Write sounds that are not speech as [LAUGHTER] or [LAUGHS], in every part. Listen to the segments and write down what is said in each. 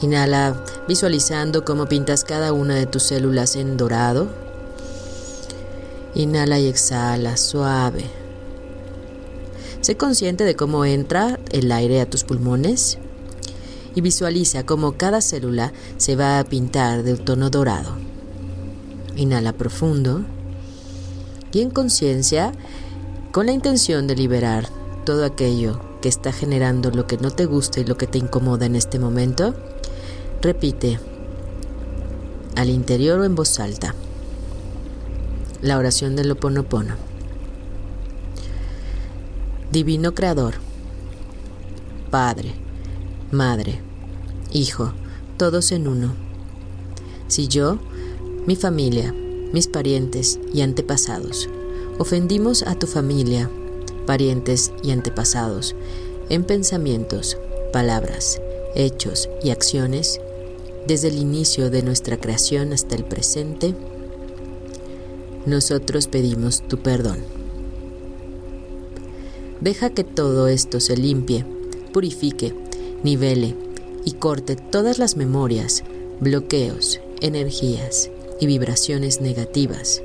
Inhala visualizando cómo pintas cada una de tus células en dorado. Inhala y exhala suave. Sé consciente de cómo entra el aire a tus pulmones y visualiza cómo cada célula se va a pintar de un tono dorado. Inhala profundo y en conciencia, con la intención de liberar todo aquello que está generando lo que no te gusta y lo que te incomoda en este momento, repite al interior o en voz alta la oración del Oponopono. Divino Creador, Padre, Madre, Hijo, todos en uno. Si yo, mi familia, mis parientes y antepasados ofendimos a tu familia, parientes y antepasados, en pensamientos, palabras, hechos y acciones, desde el inicio de nuestra creación hasta el presente, nosotros pedimos tu perdón. Deja que todo esto se limpie, purifique, nivele y corte todas las memorias, bloqueos, energías y vibraciones negativas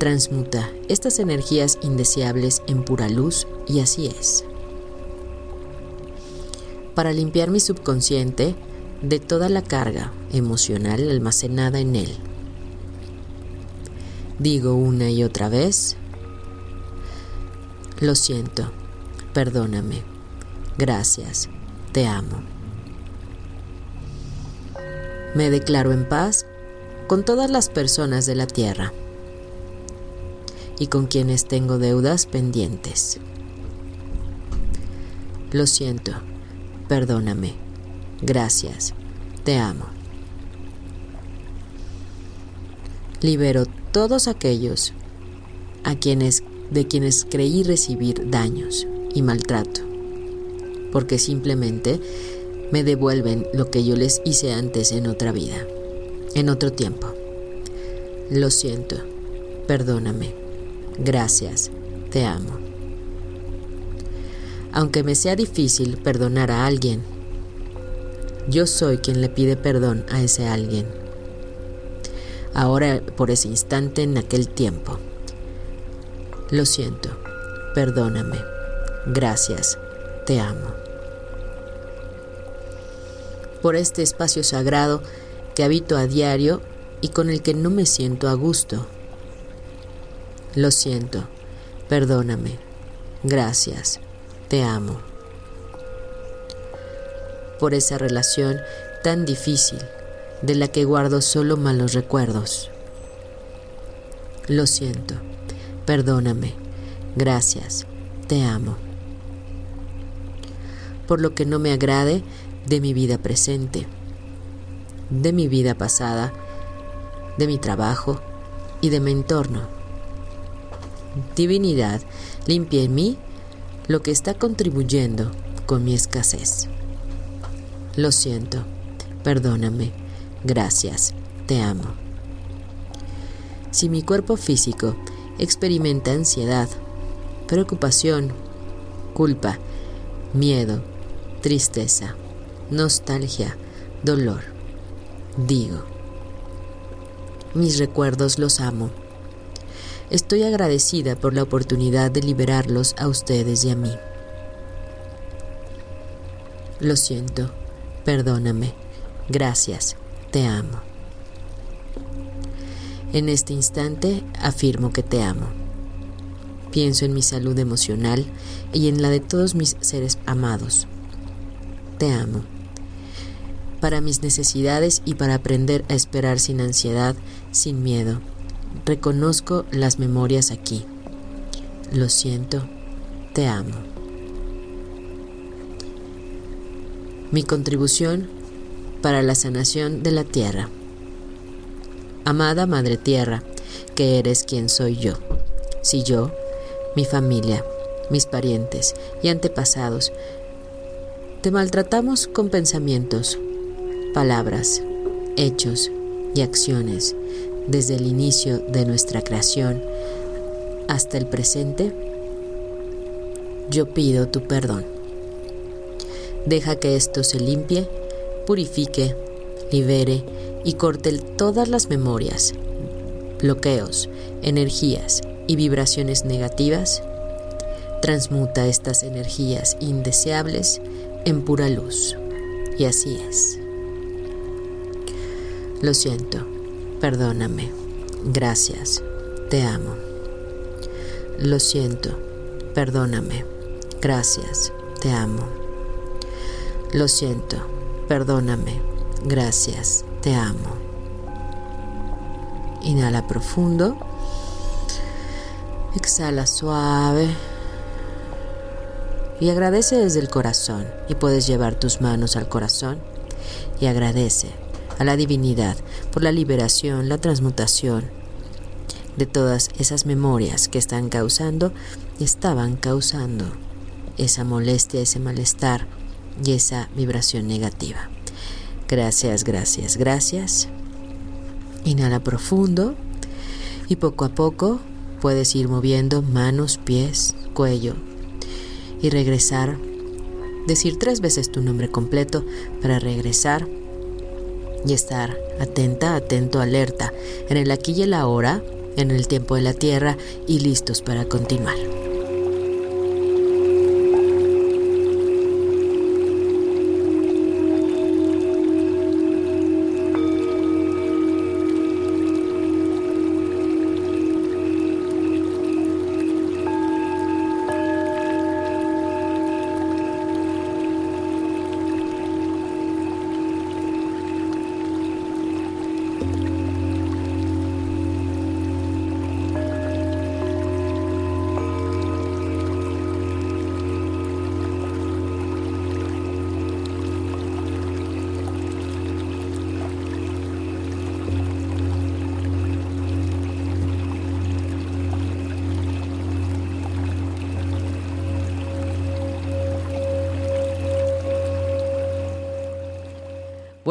transmuta estas energías indeseables en pura luz y así es. Para limpiar mi subconsciente de toda la carga emocional almacenada en él. Digo una y otra vez, lo siento, perdóname, gracias, te amo. Me declaro en paz con todas las personas de la tierra y con quienes tengo deudas pendientes. Lo siento, perdóname, gracias, te amo. Libero todos aquellos a quienes de quienes creí recibir daños y maltrato, porque simplemente me devuelven lo que yo les hice antes en otra vida, en otro tiempo. Lo siento, perdóname. Gracias, te amo. Aunque me sea difícil perdonar a alguien, yo soy quien le pide perdón a ese alguien. Ahora, por ese instante, en aquel tiempo. Lo siento, perdóname. Gracias, te amo. Por este espacio sagrado que habito a diario y con el que no me siento a gusto lo siento, perdóname, gracias, te amo. Por esa relación tan difícil de la que guardo solo malos recuerdos. Lo siento, perdóname, gracias, te amo. Por lo que no me agrade de mi vida presente, de mi vida pasada, de mi trabajo y de mi entorno divinidad, limpia en mí lo que está contribuyendo con mi escasez. Lo siento, perdóname, gracias, te amo. Si mi cuerpo físico experimenta ansiedad, preocupación, culpa, miedo, tristeza, nostalgia, dolor, digo, mis recuerdos los amo. Estoy agradecida por la oportunidad de liberarlos a ustedes y a mí. Lo siento, perdóname, gracias, te amo. En este instante afirmo que te amo. Pienso en mi salud emocional y en la de todos mis seres amados. Te amo. Para mis necesidades y para aprender a esperar sin ansiedad, sin miedo, Reconozco las memorias aquí. Lo siento, te amo. Mi contribución para la sanación de la tierra. Amada Madre Tierra, que eres quien soy yo. Si yo, mi familia, mis parientes y antepasados, te maltratamos con pensamientos, palabras, hechos y acciones desde el inicio de nuestra creación hasta el presente, yo pido tu perdón. Deja que esto se limpie, purifique, libere y corte todas las memorias, bloqueos, energías y vibraciones negativas. Transmuta estas energías indeseables en pura luz. Y así es. Lo siento, perdóname, gracias, te amo. Lo siento, perdóname, gracias, te amo. Lo siento, perdóname, gracias, te amo. Inhala profundo. Exhala suave. Y agradece desde el corazón. Y puedes llevar tus manos al corazón y agradece a la divinidad por la liberación, la transmutación de todas esas memorias que están causando y estaban causando esa molestia, ese malestar y esa vibración negativa. Gracias, gracias, gracias. Inhala profundo y poco a poco puedes ir moviendo manos, pies, cuello y regresar. Decir tres veces tu nombre completo para regresar y estar atenta, atento, alerta en el aquí y el ahora, en el tiempo de la tierra y listos para continuar.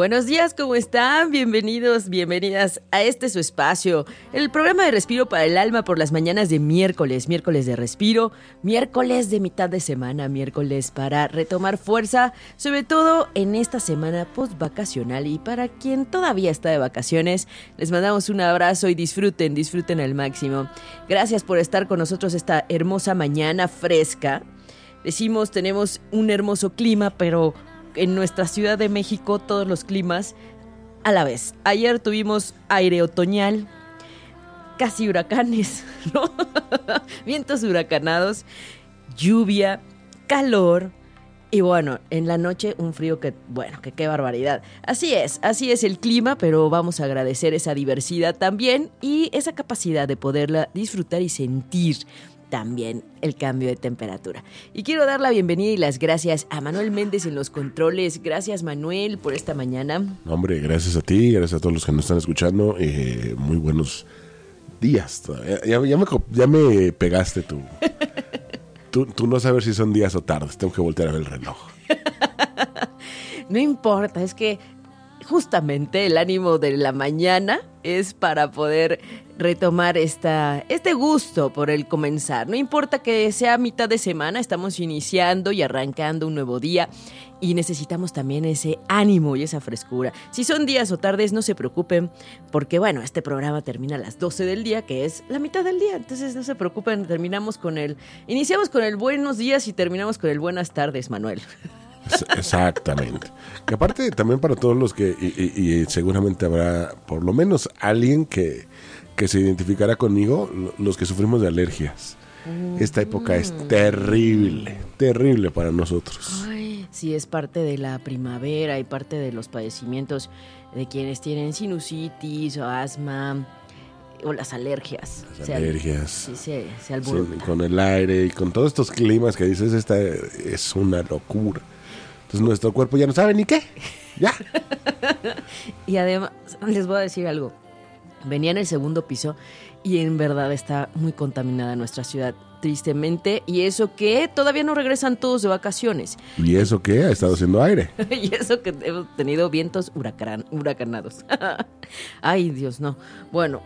Buenos días, ¿cómo están? Bienvenidos, bienvenidas a este su espacio, el programa de Respiro para el Alma por las mañanas de miércoles, miércoles de respiro, miércoles de mitad de semana, miércoles para retomar fuerza, sobre todo en esta semana post vacacional y para quien todavía está de vacaciones, les mandamos un abrazo y disfruten, disfruten al máximo. Gracias por estar con nosotros esta hermosa mañana fresca. Decimos, tenemos un hermoso clima, pero en nuestra Ciudad de México todos los climas a la vez. Ayer tuvimos aire otoñal, casi huracanes, [LAUGHS] ¿no? Vientos huracanados, lluvia, calor. Y bueno, en la noche un frío que, bueno, que qué barbaridad. Así es, así es el clima, pero vamos a agradecer esa diversidad también y esa capacidad de poderla disfrutar y sentir también el cambio de temperatura. Y quiero dar la bienvenida y las gracias a Manuel Méndez en los controles. Gracias Manuel por esta mañana. Hombre, gracias a ti, gracias a todos los que nos están escuchando. Eh, muy buenos días. Ya, ya, me, pegaste tú. [LAUGHS] tú. Tú no sabes si son días o tardes, tengo que voltear a ver el reloj. [LAUGHS] no importa, es que justamente el ánimo de la mañana es para poder retomar esta, este gusto por el comenzar. No importa que sea mitad de semana, estamos iniciando y arrancando un nuevo día y necesitamos también ese ánimo y esa frescura. Si son días o tardes, no se preocupen, porque bueno, este programa termina a las 12 del día, que es la mitad del día, entonces no se preocupen, terminamos con el, iniciamos con el buenos días y terminamos con el buenas tardes, Manuel. [LAUGHS] Exactamente. Que aparte también para todos los que, y, seguramente habrá por lo menos alguien que, que se identificará conmigo, los que sufrimos de alergias. Esta época es mm. terrible, terrible para nosotros. Ay, sí, es parte de la primavera y parte de los padecimientos de quienes tienen sinusitis o asma o las alergias. Las alergias. Sí, se, con el aire y con todos estos climas que dices, esta es una locura. Entonces nuestro cuerpo ya no sabe ni qué. Ya. [LAUGHS] y además, les voy a decir algo. Venía en el segundo piso y en verdad está muy contaminada nuestra ciudad, tristemente. Y eso que todavía no regresan todos de vacaciones. ¿Y eso qué? Ha estado haciendo aire. [LAUGHS] y eso que hemos tenido vientos huracan huracanados. [LAUGHS] Ay, Dios, no. Bueno,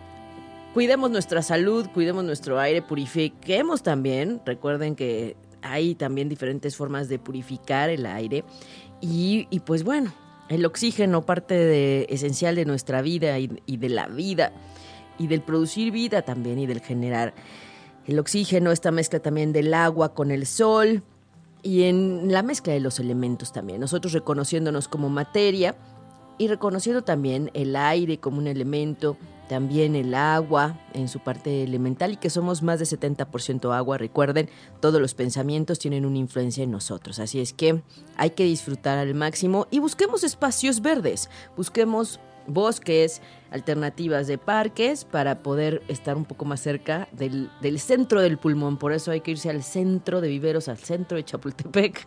cuidemos nuestra salud, cuidemos nuestro aire, purifiquemos también. Recuerden que hay también diferentes formas de purificar el aire. Y, pues bueno, el oxígeno, parte de, esencial de nuestra vida y, y de la vida, y del producir vida también y del generar el oxígeno, esta mezcla también del agua con el sol y en la mezcla de los elementos también. Nosotros reconociéndonos como materia y reconociendo también el aire como un elemento, también el agua en su parte elemental y que somos más de 70% agua. Recuerden, todos los pensamientos tienen una influencia en nosotros, así es que hay que disfrutar al máximo y busquemos espacios verdes, busquemos bosques, alternativas de parques para poder estar un poco más cerca del, del, centro del pulmón. Por eso hay que irse al centro de viveros, al centro de Chapultepec.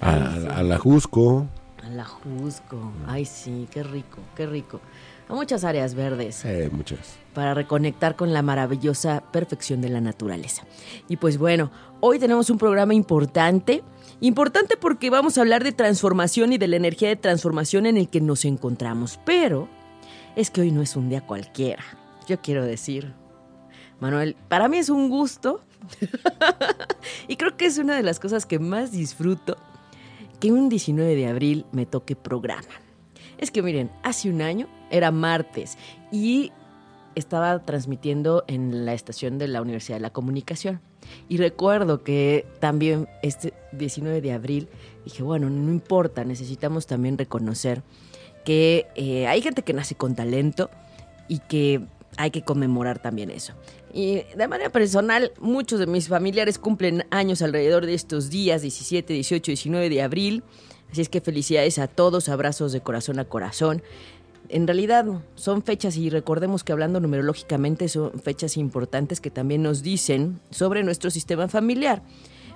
A, la Jusco. La Jusco. Ay, sí, qué rico, qué rico. A muchas áreas verdes. Eh, muchas. Para reconectar con la maravillosa perfección de la naturaleza. Y pues bueno, hoy tenemos un programa importante. Importante porque vamos a hablar de transformación y de la energía de transformación en el que nos encontramos. Pero es que hoy no es un día cualquiera. Yo quiero decir, Manuel, para mí es un gusto. [LAUGHS] y creo que es una de las cosas que más disfruto que un 19 de abril me toque programa. Es que miren, hace un año era martes y estaba transmitiendo en la estación de la Universidad de la Comunicación. Y recuerdo que también este 19 de abril dije, bueno, no importa, necesitamos también reconocer que eh, hay gente que nace con talento y que hay que conmemorar también eso. Y de manera personal, muchos de mis familiares cumplen años alrededor de estos días, 17, 18, 19 de abril. Así es que felicidades a todos, abrazos de corazón a corazón. En realidad son fechas y recordemos que hablando numerológicamente son fechas importantes que también nos dicen sobre nuestro sistema familiar.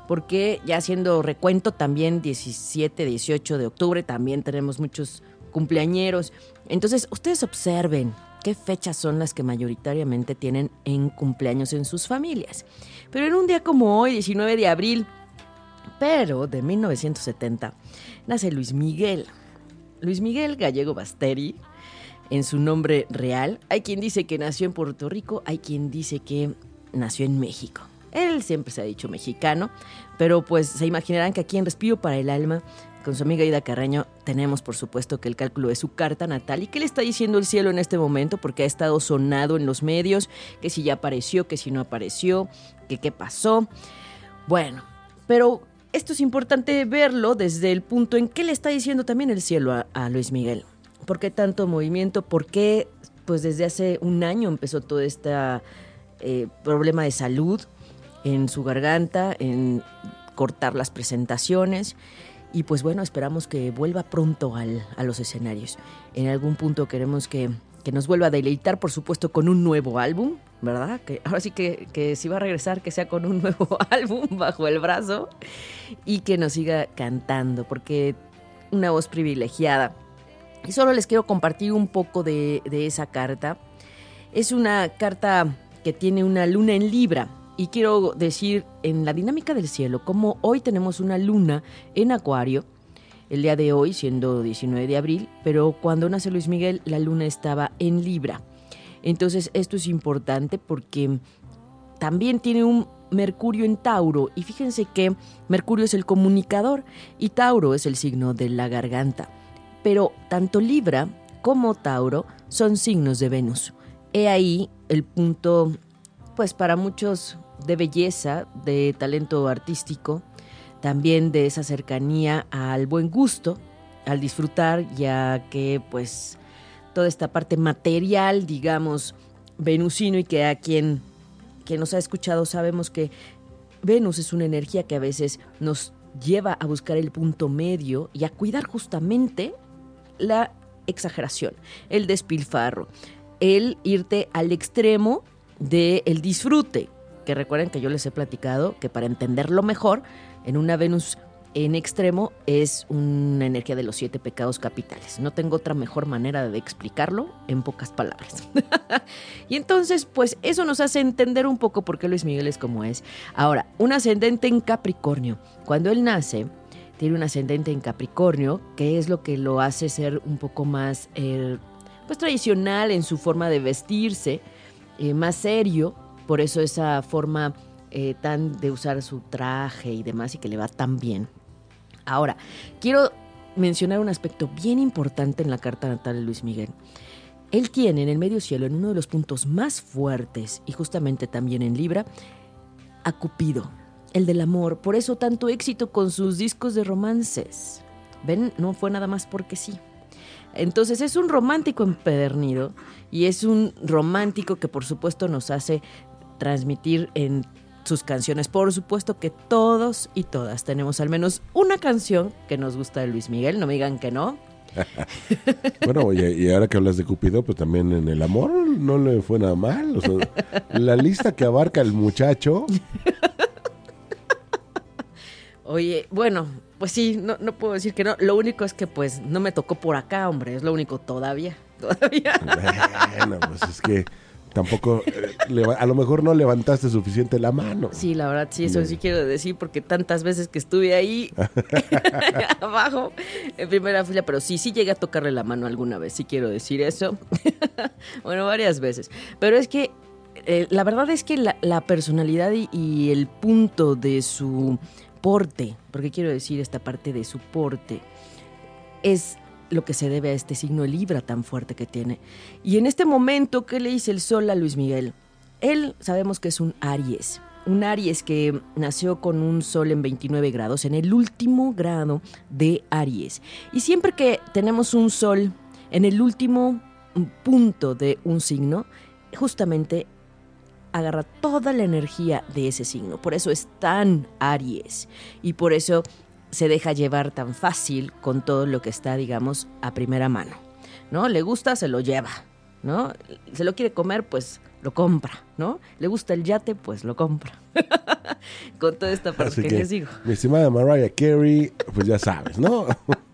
Porque ya haciendo recuento también 17, 18 de octubre también tenemos muchos cumpleañeros. Entonces ustedes observen qué fechas son las que mayoritariamente tienen en cumpleaños en sus familias. Pero en un día como hoy, 19 de abril, pero de 1970, nace Luis Miguel. Luis Miguel Gallego Basteri, en su nombre real. Hay quien dice que nació en Puerto Rico, hay quien dice que nació en México. Él siempre se ha dicho mexicano, pero pues se imaginarán que aquí en Respiro para el Alma, con su amiga Ida Carreño, tenemos por supuesto que el cálculo de su carta natal y qué le está diciendo el cielo en este momento, porque ha estado sonado en los medios, que si ya apareció, que si no apareció, que qué pasó. Bueno, pero esto es importante verlo desde el punto en qué le está diciendo también el cielo a, a Luis Miguel. ¿Por qué tanto movimiento? ¿Por qué pues desde hace un año empezó todo este eh, problema de salud en su garganta, en cortar las presentaciones? Y pues bueno, esperamos que vuelva pronto al, a los escenarios. En algún punto queremos que, que, nos vuelva a deleitar, por supuesto, con un nuevo álbum, ¿verdad? Que ahora sí que, que si va a regresar, que sea con un [LAUGHS] nuevo álbum bajo el brazo y que nos siga cantando, porque una voz privilegiada. Y solo les quiero compartir un poco de, de esa carta. Es una carta que tiene una luna en Libra, y quiero decir en la dinámica del cielo, como hoy tenemos una luna en Acuario, el día de hoy siendo 19 de abril, pero cuando nace Luis Miguel la luna estaba en Libra. Entonces esto es importante porque también tiene un Mercurio en Tauro y fíjense que Mercurio es el comunicador y Tauro es el signo de la garganta. Pero tanto Libra como Tauro son signos de Venus. He ahí el punto, pues para muchos de belleza, de talento artístico, también de esa cercanía al buen gusto, al disfrutar, ya que pues toda esta parte material, digamos, venusino y que a quien, quien nos ha escuchado sabemos que Venus es una energía que a veces nos lleva a buscar el punto medio y a cuidar justamente la exageración, el despilfarro, el irte al extremo del el disfrute, que recuerden que yo les he platicado que para entenderlo mejor, en una Venus en extremo es una energía de los siete pecados capitales. No tengo otra mejor manera de explicarlo en pocas palabras. [LAUGHS] y entonces, pues eso nos hace entender un poco por qué Luis Miguel es como es. Ahora, un ascendente en Capricornio. Cuando él nace, tiene un ascendente en Capricornio, que es lo que lo hace ser un poco más eh, pues tradicional en su forma de vestirse, eh, más serio, por eso esa forma eh, tan de usar su traje y demás y que le va tan bien. Ahora, quiero mencionar un aspecto bien importante en la carta natal de Luis Miguel. Él tiene en el medio cielo, en uno de los puntos más fuertes y justamente también en Libra, a Cupido, el del amor. Por eso tanto éxito con sus discos de romances. Ven, no fue nada más porque sí. Entonces es un romántico empedernido y es un romántico que por supuesto nos hace transmitir en sus canciones. Por supuesto que todos y todas tenemos al menos una canción que nos gusta de Luis Miguel, no me digan que no. [LAUGHS] bueno, oye, y ahora que hablas de Cupido, pues también en el amor no le fue nada mal. [LAUGHS] la lista que abarca el muchacho. Oye, bueno, pues sí, no, no puedo decir que no. Lo único es que pues no me tocó por acá, hombre. Es lo único todavía. Todavía. Bueno, pues es que tampoco, eh, a lo mejor no levantaste suficiente la mano. Sí, la verdad, sí, eso sí quiero decir, porque tantas veces que estuve ahí [LAUGHS] abajo, en primera fila, pero sí, sí llegué a tocarle la mano alguna vez, sí quiero decir eso. [LAUGHS] bueno, varias veces. Pero es que eh, la verdad es que la, personalidad y el punto de su porte, porque quiero decir esta parte de su porte, es lo que se debe a este signo Libra tan fuerte que tiene. Y en este momento, ¿qué le dice el sol a Luis Miguel? Él sabemos que es un Aries, un Aries que nació con un sol en 29 grados, en el último grado de Aries. Y siempre que tenemos un sol en el último punto de un signo, justamente agarra toda la energía de ese signo. Por eso es tan Aries. Y por eso se deja llevar tan fácil con todo lo que está, digamos, a primera mano. ¿No? Le gusta, se lo lleva. ¿No? Se lo quiere comer, pues lo compra, ¿no? Le gusta el yate, pues lo compra. [LAUGHS] con toda esta parte que, les digo. Mi estimada Mariah Carey, pues ya sabes, ¿no? [LAUGHS]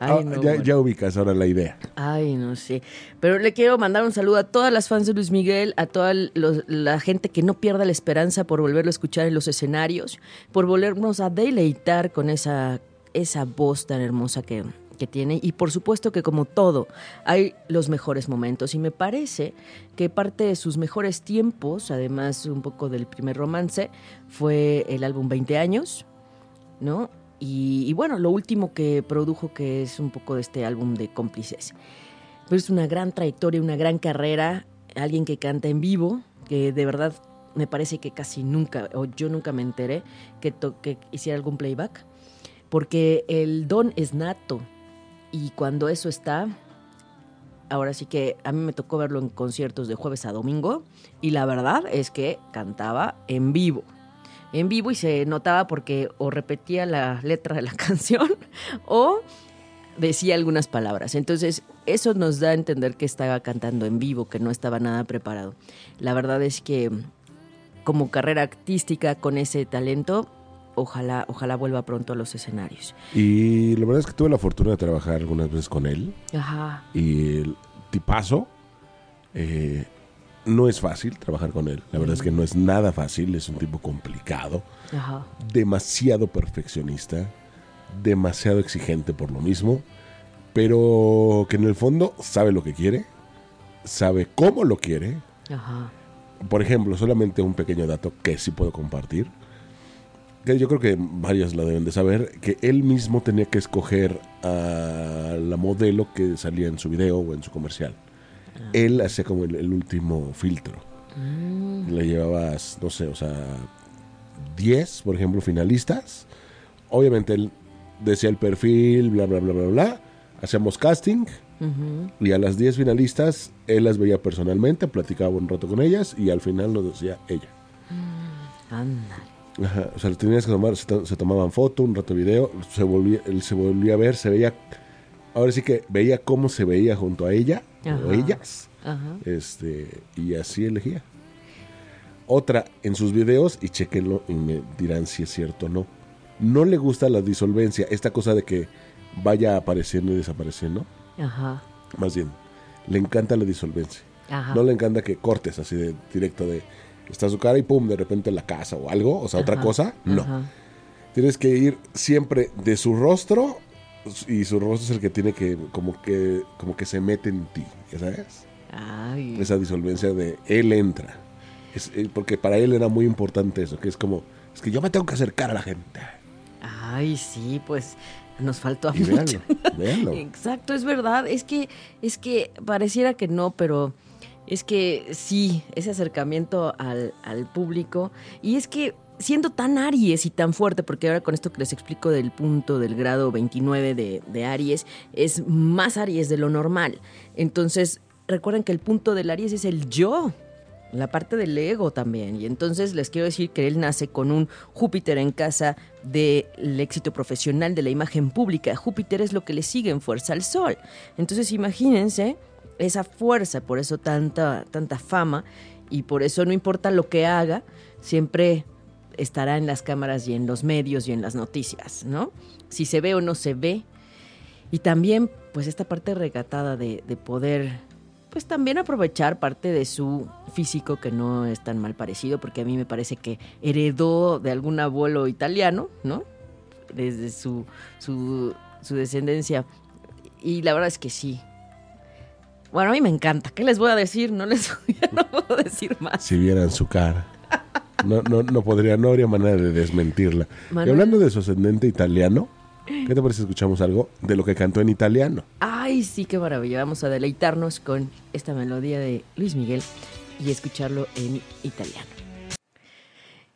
Ah, ya, ubicas ahora la idea. Ay, no sé. Pero le quiero mandar un saludo a todas las fans de Luis Miguel, a toda la gente que no pierda la esperanza por volverlo a escuchar en los escenarios, por volvernos a deleitar con esa, esa voz tan hermosa que, que tiene. Y por supuesto que como todo, hay los mejores momentos. Y me parece que parte de sus mejores tiempos, además un poco del primer romance, fue el álbum 20 años, ¿no? Y, bueno, lo último que produjo, que es un poco de este álbum de cómplices. Pero es una gran trayectoria, una gran carrera, alguien que canta en vivo, que de verdad me parece que casi nunca, o yo nunca me enteré que, que hiciera algún playback, porque el don es nato. Y cuando eso está, ahora sí que a mí me tocó verlo en conciertos de jueves a domingo, y la verdad es que cantaba en vivo en vivo y se notaba porque o repetía la letra de la [LAUGHS] canción o decía algunas palabras. Entonces, eso nos da a entender que estaba cantando en vivo, que no estaba nada preparado. La verdad es que como carrera artística con ese talento, ojalá, ojalá vuelva pronto a los escenarios. Y la verdad es que tuve la fortuna de trabajar algunas veces con él. Ajá. Y el tipazo. Eh, no es fácil trabajar con él. La verdad es que no es nada fácil. Es un tipo complicado. Demasiado perfeccionista. Demasiado exigente por lo mismo. Pero que en el fondo sabe lo que quiere. Sabe cómo lo quiere. Por ejemplo, solamente un pequeño dato que sí puedo compartir. Que yo creo que varias lo deben de saber. Que él mismo tenía que escoger a la modelo que salía en su video o en su comercial él hacía como el, último filtro. Mm. Le llevabas, no sé, o sea, 10, por ejemplo, finalistas. Obviamente él decía el perfil, bla, bla, bla, bla, bla. Hacíamos casting. Y a las 10 finalistas, él las veía personalmente, platicaba un rato con ellas y al final nos decía ella. Mm, o sea, tenías que tomar, se, tomaban foto, un rato video, se volvía, él se volvía a ver, se veía, ahora sí que veía cómo se veía junto a ella o ellas. Este, y así elegía. Otra en sus videos, y chequenlo y me dirán si es cierto o no. no le gusta la disolvencia, esta cosa de que vaya apareciendo y desapareciendo. Ajá. Más bien, le encanta la disolvencia. No le encanta que cortes así de directo de está su cara y pum, de repente la casa o algo, o sea, otra cosa. No. Tienes que ir siempre de su rostro y su rostro es el que tiene que como que como que se mete en ti, ¿sabes? Esa disolvencia de él entra. Es, eh, porque para él era muy importante eso, que es como es que yo me tengo que acercar a la gente. Ay, sí, pues nos faltó a mucho. [LAUGHS] Exacto, es verdad. Es que, es que pareciera que no, pero es que sí, ese acercamiento al, público. Y es que siendo tan Aries y tan fuerte, porque ahora con esto que les explico del punto del grado 29 de, de Aries, es más Aries de lo normal. Entonces, recuerden que el punto del Aries es el yo la parte del ego también. Y entonces les quiero decir que él nace con un Júpiter en casa del éxito profesional, de la imagen pública. Júpiter es lo que le sigue en fuerza al Sol. Entonces imagínense esa fuerza, por eso tanta, tanta fama y por eso no importa lo que haga, siempre estará en las cámaras y en los medios y en las noticias, ¿no? Si se ve o no se ve. Y también, pues, esta parte regatada de, de poder pues también aprovechar parte de su físico que no es tan mal parecido, porque a mí me parece que heredó de algún abuelo italiano, ¿no? Desde su, su, descendencia. Y la verdad es que sí. Bueno, a mí me encanta. ¿Qué les voy a decir? No les [LAUGHS] no puedo decir más. Si vieran su cara. [LAUGHS] No, no, no podría, no habría manera de desmentirla. Y hablando de su ascendente italiano, ¿Qué te parece si escuchamos algo de lo que cantó en italiano? Ay, sí, qué maravilla. Vamos a deleitarnos con esta melodía de Luis Miguel y escucharlo en italiano.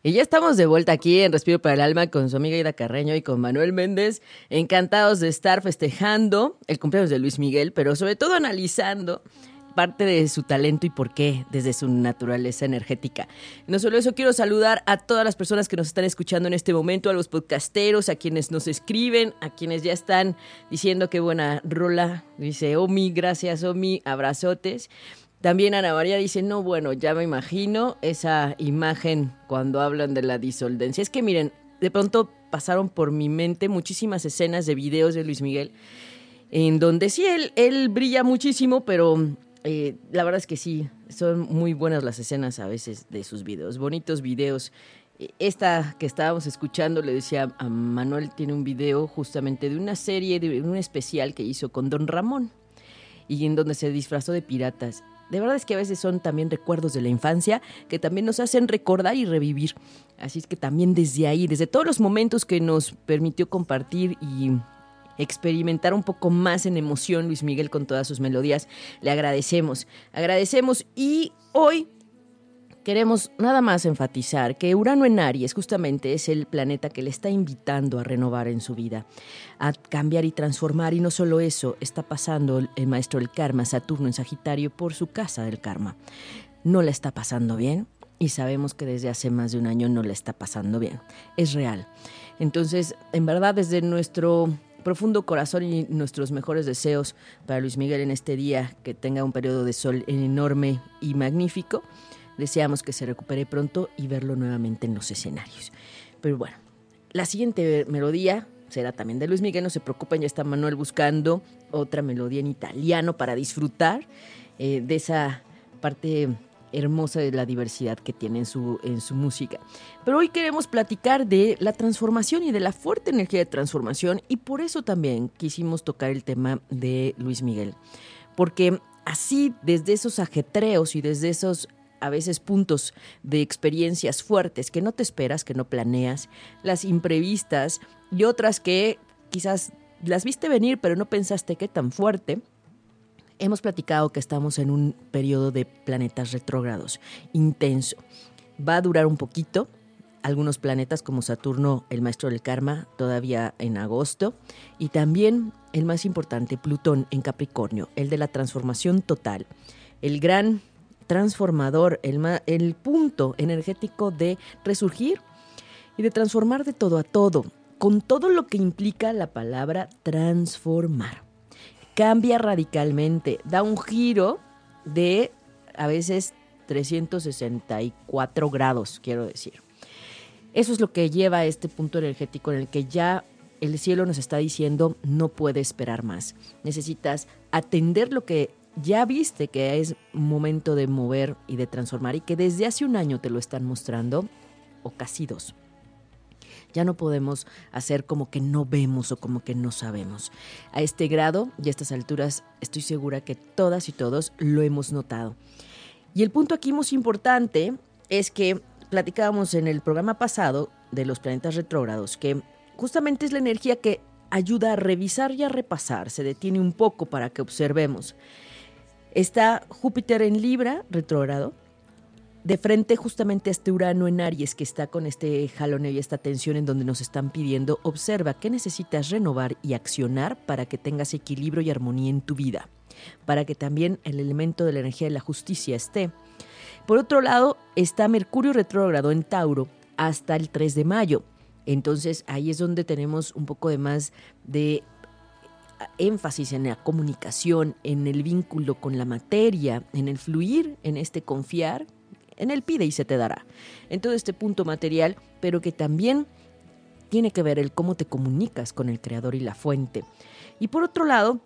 Y ya estamos de vuelta aquí en Respiro para el Alma con su amiga Ida Carreño y con Manuel Méndez. Encantados de estar festejando el cumpleaños de Luis Miguel, pero sobre todo analizando parte de su talento y por qué desde su naturaleza energética. No solo eso, quiero saludar a todas las personas que nos están escuchando en este momento, a los podcasteros, a quienes nos escriben, a quienes ya están diciendo qué buena rola. Dice Omi, gracias Omi, abrazotes. También Ana María dice, no, bueno, ya me imagino esa imagen cuando hablan de la disoldencia. Es que miren, de pronto pasaron por mi mente muchísimas escenas de videos de Luis Miguel en donde sí, él, él brilla muchísimo, pero eh, la verdad es que sí, son muy buenas las escenas a veces de sus videos, bonitos videos. Eh, esta que estábamos escuchando, le decía a Manuel, tiene un video justamente de una serie, de un especial que hizo con Don Ramón y en donde se disfrazó de piratas. De verdad es que a veces son también recuerdos de la infancia que también nos hacen recordar y revivir. Así es que también desde ahí, desde todos los momentos que nos permitió compartir y experimentar un poco más en emoción Luis Miguel con todas sus melodías. Le agradecemos, agradecemos y hoy queremos nada más enfatizar que Urano en Aries justamente es el planeta que le está invitando a renovar en su vida, a cambiar y transformar y no solo eso, está pasando el maestro del karma, Saturno en Sagitario, por su casa del karma. No la está pasando bien y sabemos que desde hace más de un año no la está pasando bien. Es real. Entonces, en verdad, desde nuestro profundo corazón y nuestros mejores deseos para Luis Miguel en este día, que tenga un periodo de sol enorme y magnífico. Deseamos que se recupere pronto y verlo nuevamente en los escenarios. Pero bueno, la siguiente melodía será también de Luis Miguel, no se preocupen, ya está Manuel buscando otra melodía en italiano para disfrutar eh, de esa parte hermosa de la diversidad que tiene en su, en su música. Pero hoy queremos platicar de la transformación y de la fuerte energía de transformación y por eso también quisimos tocar el tema de Luis Miguel. Porque así, desde esos ajetreos y desde esos a veces puntos de experiencias fuertes que no te esperas, que no planeas, las imprevistas y otras que quizás las viste venir pero no pensaste que tan fuerte, hemos platicado que estamos en un periodo de planetas retrógrados intenso. Va a durar un poquito. Algunos planetas como Saturno, el maestro del karma, todavía en agosto. Y también el más importante, Plutón en Capricornio, el de la transformación total. El gran transformador, el, el punto energético de resurgir y de transformar de todo a todo, con todo lo que implica la palabra transformar cambia radicalmente, da un giro de a veces 364 grados, quiero decir. Eso es lo que lleva a este punto energético en el que ya el cielo nos está diciendo no puede esperar más. Necesitas atender lo que ya viste que es momento de mover y de transformar y que desde hace un año te lo están mostrando, o casi dos. Ya no podemos hacer como que no vemos o como que no sabemos. A este grado y a estas alturas estoy segura que todas y todos lo hemos notado. Y el punto aquí más importante es que platicábamos en el programa pasado de los planetas retrógrados que justamente es la energía que ayuda a revisar y a repasar, se detiene un poco para que observemos. Está Júpiter en Libra, retrógrado, de frente justamente a este Urano en Aries que está con este jaloneo y esta tensión en donde nos están pidiendo, observa qué necesitas renovar y accionar para que tengas equilibrio y armonía en tu vida, para que también el elemento de la energía de la justicia esté. Por otro lado, está Mercurio retrógrado en Tauro hasta el 3 de mayo. Entonces ahí es donde tenemos un poco de más de énfasis en la comunicación, en el vínculo con la materia, en el fluir, en este confiar, en el pide y se te dará. En todo este punto material, pero que también tiene que ver el cómo te comunicas con el creador y la fuente. Y por otro lado,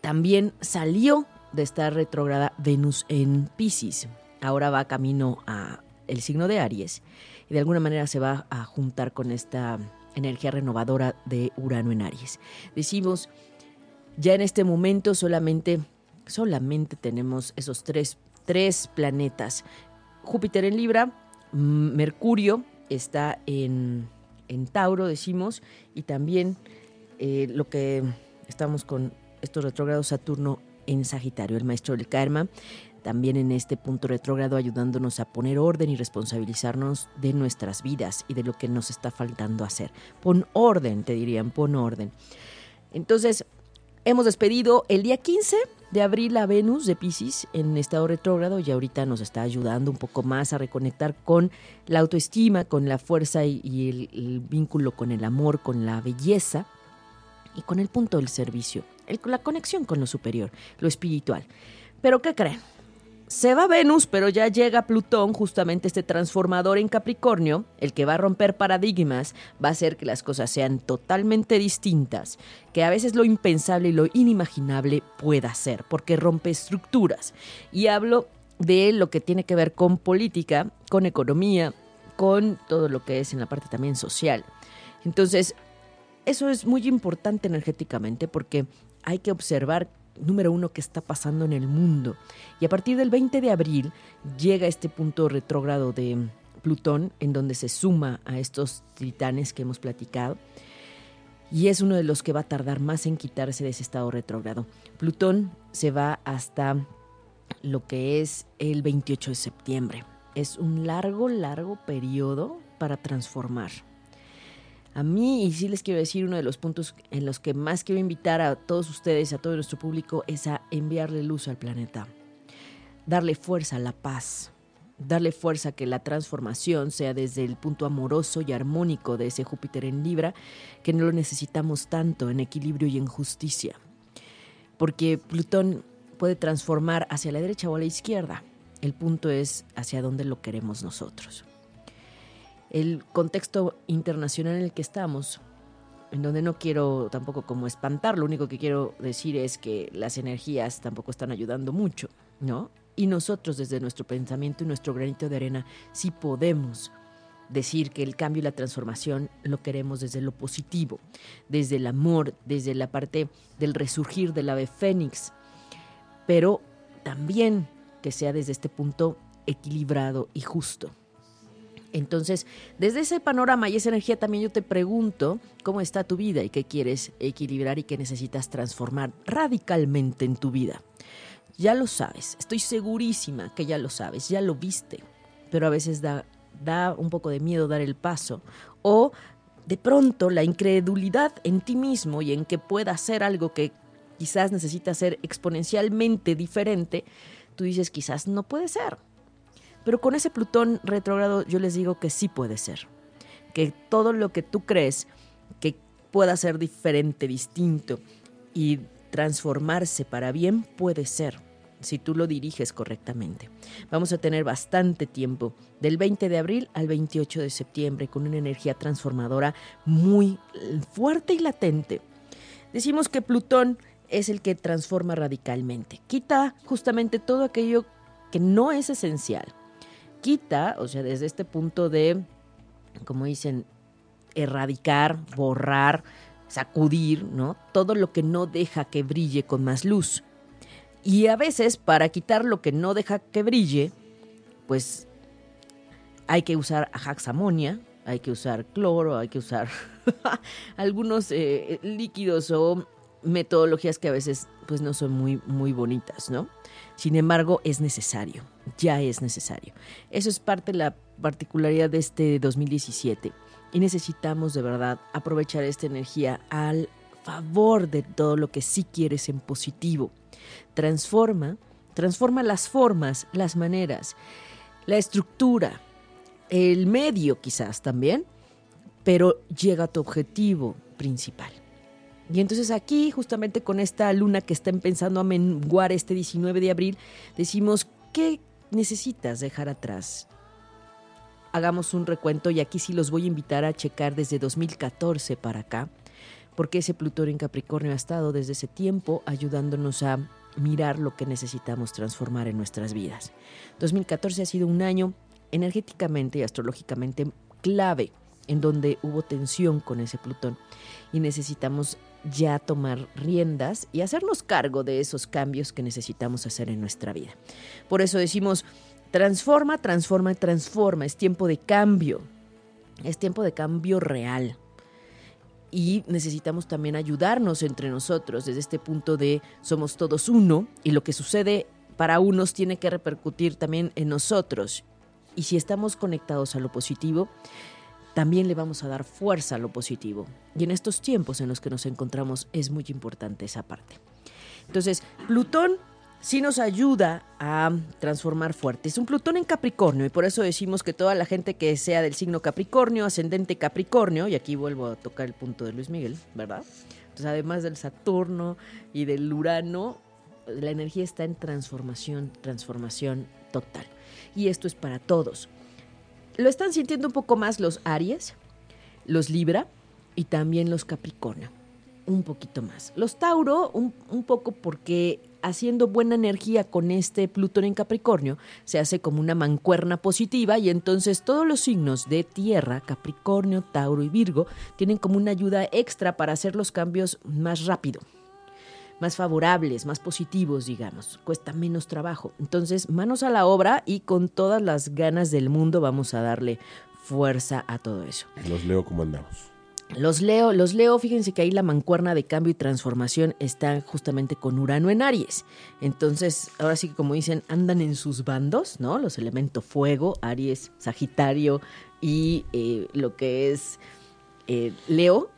también salió de estar retrograda Venus en Pisces. Ahora va camino a el signo de Aries y de alguna manera se va a juntar con esta energía renovadora de Urano en Aries. Decimos, ya en este momento solamente, solamente tenemos esos tres, tres planetas. Júpiter en Libra, Mercurio está en, en Tauro, decimos, y también eh, lo que estamos con estos retrógrados Saturno en Sagitario, el maestro del karma, también en este punto retrógrado ayudándonos a poner orden y responsabilizarnos de nuestras vidas y de lo que nos está faltando hacer. Pon orden, te dirían, pon orden. Entonces, hemos despedido el día 15 de abril a Venus de Pisces en estado retrógrado y ahorita nos está ayudando un poco más a reconectar con la autoestima, con la fuerza y, el, vínculo con el amor, con la belleza y con el punto del servicio, el, la conexión con lo superior, lo espiritual. Pero ¿qué creen? Se va Venus, pero ya llega Plutón, justamente este transformador en Capricornio, el que va a romper paradigmas, va a hacer que las cosas sean totalmente distintas, que a veces lo impensable y lo inimaginable pueda ser, porque rompe estructuras. Y hablo de lo que tiene que ver con política, con economía, con todo lo que es en la parte también social. Entonces, eso es muy importante energéticamente porque hay que observar número uno, qué está pasando en el mundo. Y a partir del 20 de abril llega este punto retrógrado de Plutón, en donde se suma a estos titanes que hemos platicado. Y es uno de los que va a tardar más en quitarse de ese estado retrógrado. Plutón se va hasta lo que es el 28 de septiembre. Es un largo, largo periodo para transformar. A mí, y sí les quiero decir, uno de los puntos en los que más quiero invitar a todos ustedes, a todo nuestro público, es a enviarle luz al planeta. Darle fuerza a la paz. Darle fuerza a que la transformación sea desde el punto amoroso y armónico de ese Júpiter en Libra, que no lo necesitamos tanto en equilibrio y en justicia. Porque Plutón puede transformar hacia la derecha o a la izquierda. El punto es hacia dónde lo queremos nosotros el contexto internacional en el que estamos, en donde no quiero tampoco como espantar, lo único que quiero decir es que las energías tampoco están ayudando mucho, ¿no? Y nosotros desde nuestro pensamiento y nuestro granito de arena sí podemos decir que el cambio y la transformación lo queremos desde lo positivo, desde el amor, desde la parte del resurgir del ave fénix, pero también que sea desde este punto equilibrado y justo. Entonces, desde ese panorama y esa energía también yo te pregunto cómo está tu vida y qué quieres equilibrar y qué necesitas transformar radicalmente en tu vida. Ya lo sabes, estoy segurísima que ya lo sabes, ya lo viste, pero a veces da, da un poco de miedo dar el paso o de pronto la incredulidad en ti mismo y en que pueda hacer algo que quizás necesita ser exponencialmente diferente, tú dices quizás no puede ser pero con ese Plutón retrógrado yo les digo que sí puede ser. Que todo lo que tú crees que pueda ser diferente, distinto y transformarse para bien puede ser. si tú lo diriges correctamente. Vamos a tener bastante tiempo, del 20 de abril al 28 de septiembre, con una energía transformadora muy fuerte y latente. Decimos que Plutón es el que transforma radicalmente, quita justamente todo aquello que no es esencial. Quita, o sea, desde este punto de, como dicen, erradicar, borrar, sacudir, ¿no? Todo lo que no deja que brille con más luz. Y a veces, para quitar lo que no deja que brille, pues hay que usar ajaxamonia, hay que usar cloro, hay que usar [LAUGHS] algunos eh, líquidos o metodologías que a veces pues no son muy, muy bonitas, ¿no? Sin embargo, es necesario, ya es necesario. Eso es parte de la particularidad de este 2017 y necesitamos de verdad aprovechar esta energía al favor de todo lo que sí quieres en positivo. Transforma, transforma las formas, las maneras, la estructura, el medio quizás también, pero llega a tu objetivo principal. Y entonces aquí, justamente con esta luna que está empezando a menguar este 19 de abril, decimos, ¿qué necesitas dejar atrás? Hagamos un recuento y aquí sí los voy a invitar a checar desde 2014 para acá, porque ese Plutón en Capricornio ha estado desde ese tiempo ayudándonos a mirar lo que necesitamos transformar en nuestras vidas. 2014 ha sido un año energéticamente y astrológicamente clave en donde hubo tensión con ese Plutón y necesitamos ya tomar riendas y hacernos cargo de esos cambios que necesitamos hacer en nuestra vida. Por eso decimos, transforma, transforma, transforma, es tiempo de cambio, es tiempo de cambio real. Y necesitamos también ayudarnos entre nosotros desde este punto de somos todos uno y lo que sucede para unos tiene que repercutir también en nosotros. Y si estamos conectados a lo positivo, también le vamos a dar fuerza a lo positivo. Y en estos tiempos en los que nos encontramos es muy importante esa parte. Entonces, Plutón sí nos ayuda a transformar fuerte. Es un Plutón en Capricornio y por eso decimos que toda la gente que sea del signo Capricornio, ascendente Capricornio, y aquí vuelvo a tocar el punto de Luis Miguel, ¿verdad? Entonces, además del Saturno y del Urano, la energía está en transformación, transformación total. Y esto es para todos. Lo están sintiendo un poco más los Aries, los Libra y también los Capricornio. Un poquito más. Los Tauro, un, poco porque haciendo buena energía con este Plutón en Capricornio, se hace como una mancuerna positiva y entonces todos los signos de tierra, Capricornio, Tauro y Virgo, tienen como una ayuda extra para hacer los cambios más rápido más favorables, más positivos, digamos. Cuesta menos trabajo. Entonces, manos a la obra y con todas las ganas del mundo vamos a darle fuerza a todo eso. Los leo como andamos. Los leo, los leo, fíjense que ahí la mancuerna de cambio y transformación está justamente con Urano en Aries. Entonces, ahora sí que como dicen, andan en sus bandos, ¿no? Los elementos fuego, Aries, Sagitario y eh, lo que es eh, Leo,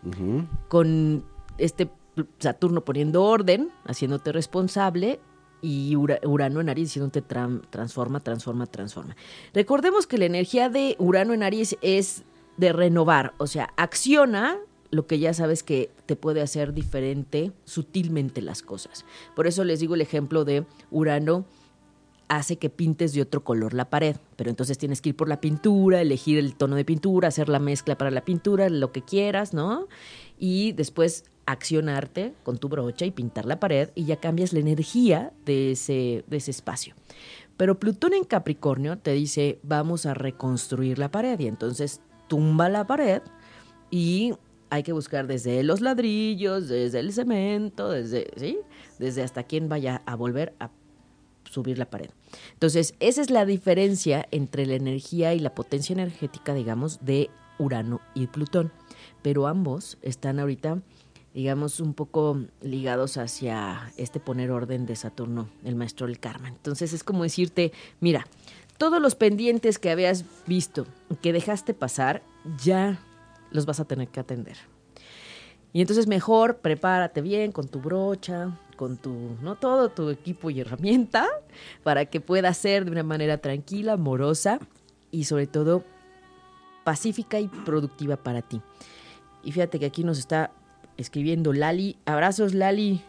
con este Saturno poniendo orden, haciéndote responsable, y Urano en Aries diciéndote transforma, transforma, transforma. Recordemos que la energía de Urano en Aries es de renovar, o sea, acciona lo que ya sabes que te puede hacer diferente sutilmente las cosas. Por eso les digo el ejemplo de Urano hace que pintes de otro color la pared, pero entonces tienes que ir por la pintura, elegir el tono de pintura, hacer la mezcla para la pintura, lo que quieras, ¿no? Y después accionarte con tu brocha y pintar la pared y ya cambias la energía de ese, de ese espacio. Pero Plutón en Capricornio te dice, vamos a reconstruir la pared y entonces tumba la pared y hay que buscar desde los ladrillos, desde el cemento, desde, ¿sí? desde hasta quien vaya a volver a subir la pared. Entonces, esa es la diferencia entre la energía y la potencia energética, digamos, de Urano y Plutón. Pero ambos están ahorita digamos, un poco ligados hacia este poner orden de Saturno, el maestro del karma. Entonces es como decirte, mira, todos los pendientes que habías visto, que dejaste pasar, ya los vas a tener que atender. Y entonces mejor prepárate bien con tu brocha, con tu, no todo tu equipo y herramienta, para que pueda ser de una manera tranquila, amorosa y sobre todo pacífica y productiva para ti. Y fíjate que aquí nos está escribiendo Lali. Abrazos, Lali.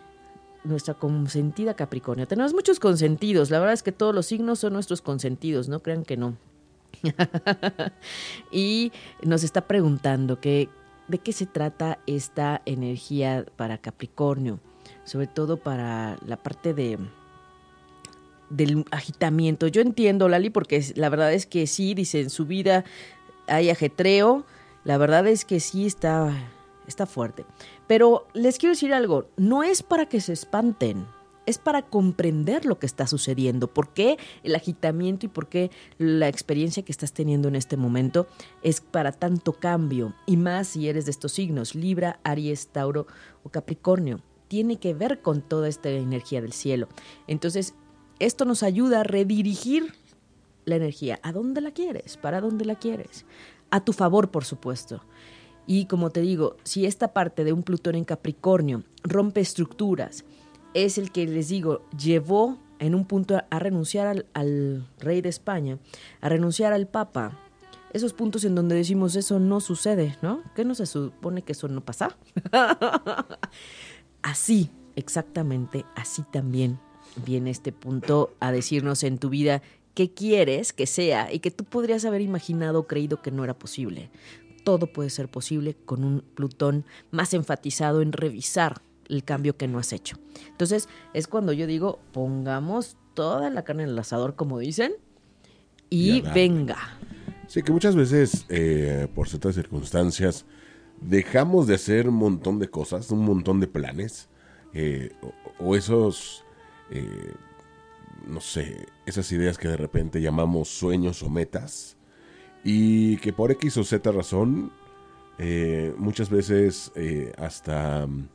nuestra consentida Capricornio. Tenemos muchos consentidos. La verdad es que todos los signos son nuestros consentidos. No crean que no. [LAUGHS] y nos está preguntando que, de qué se trata esta energía para Capricornio. Sobre todo para la parte de del agitamiento. Yo entiendo, Lali, porque la verdad es que sí, dice, en su vida hay ajetreo. La verdad es que sí está, está fuerte. Pero les quiero decir algo, no es para que se espanten, es para comprender lo que está sucediendo, por qué el agitamiento y por qué la experiencia que estás teniendo en este momento es para tanto cambio, y más si eres de estos signos, Libra, Aries, Tauro o Capricornio. Tiene que ver con toda esta energía del cielo. Entonces, esto nos ayuda a redirigir la energía. ¿A dónde la quieres? ¿Para dónde la quieres? A tu favor, por supuesto. Y como te digo, si esta parte de un Plutón en Capricornio rompe estructuras, es el que les digo, llevó en un punto a, renunciar al, rey de España, a renunciar al Papa, esos puntos en donde decimos eso no sucede, ¿no? ¿Qué no se supone que eso no pasa? [LAUGHS] así, exactamente, así también viene este punto a decirnos en tu vida qué quieres que sea y que tú podrías haber imaginado o creído que no era posible todo puede ser posible con un Plutón más enfatizado en revisar el cambio que no has hecho. Entonces es cuando yo digo, pongamos toda la carne en el asador, como dicen, y, venga. Sí, que muchas veces, eh, por ciertas circunstancias, dejamos de hacer un montón de cosas, un montón de planes, eh, o, esos, eh, no sé, esas ideas que de repente llamamos sueños o metas, y que por X o Z razón, eh, muchas veces eh, hasta mm,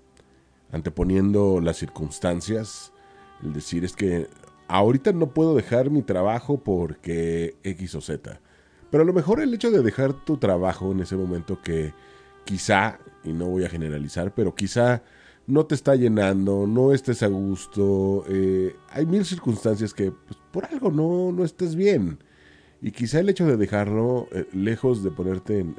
anteponiendo las circunstancias, el decir es que ahorita no puedo dejar mi trabajo porque X o Z. Pero a lo mejor el hecho de dejar tu trabajo en ese momento que quizá, y no voy a generalizar, pero quizá no te está llenando, no estés a gusto, eh, hay mil circunstancias que pues, por algo no, no estés bien. Y quizá el hecho de dejarlo eh, lejos de ponerte en,